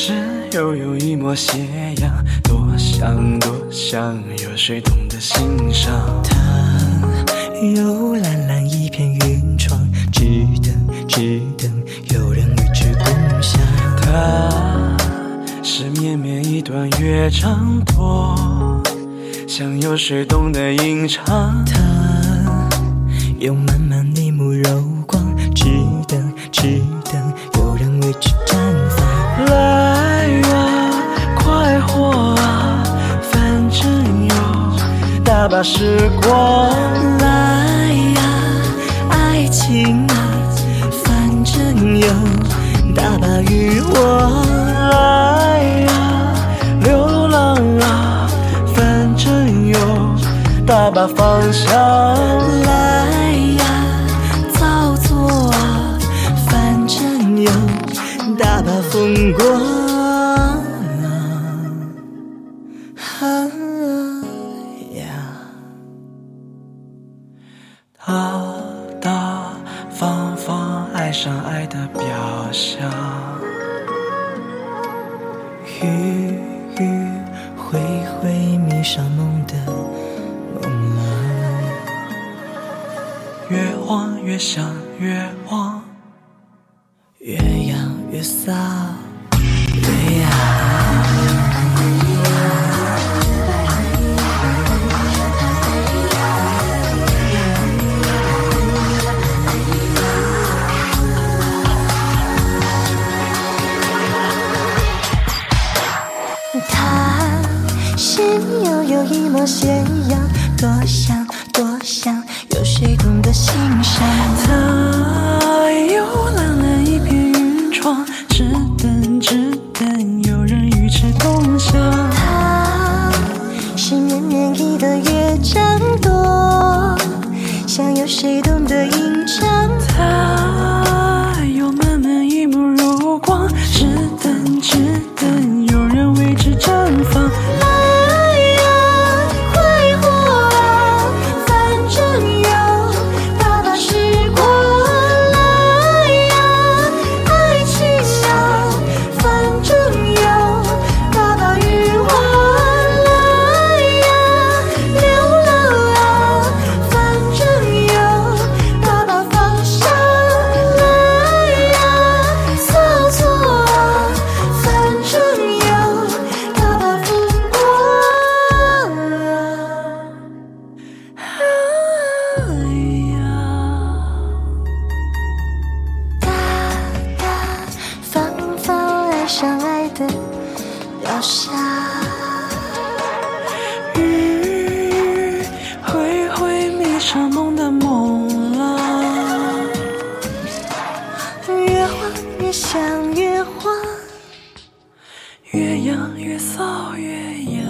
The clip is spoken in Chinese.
是悠悠一抹斜阳，多想多想，有谁懂得欣赏？它有蓝蓝一片云窗，只等只等有人与之共享。它是绵绵一段乐章，多想有谁懂得吟唱？它有满满一幕柔光，只等只等把时光。来呀，爱情啊，反正有大把欲望。来呀，流浪啊，反正有大把大大方方爱上爱的表象，迂迂回回迷上梦的梦。郎，越望越想，越望越养越洒，斜阳多想多想有谁懂得欣赏？他有蓝蓝一片云窗只等只等有人与之共享。她是绵绵一的乐章多想有谁懂得吟唱？他好像雨，会会迷上梦的梦啊，越慌越想，越慌。越痒越骚，越痒。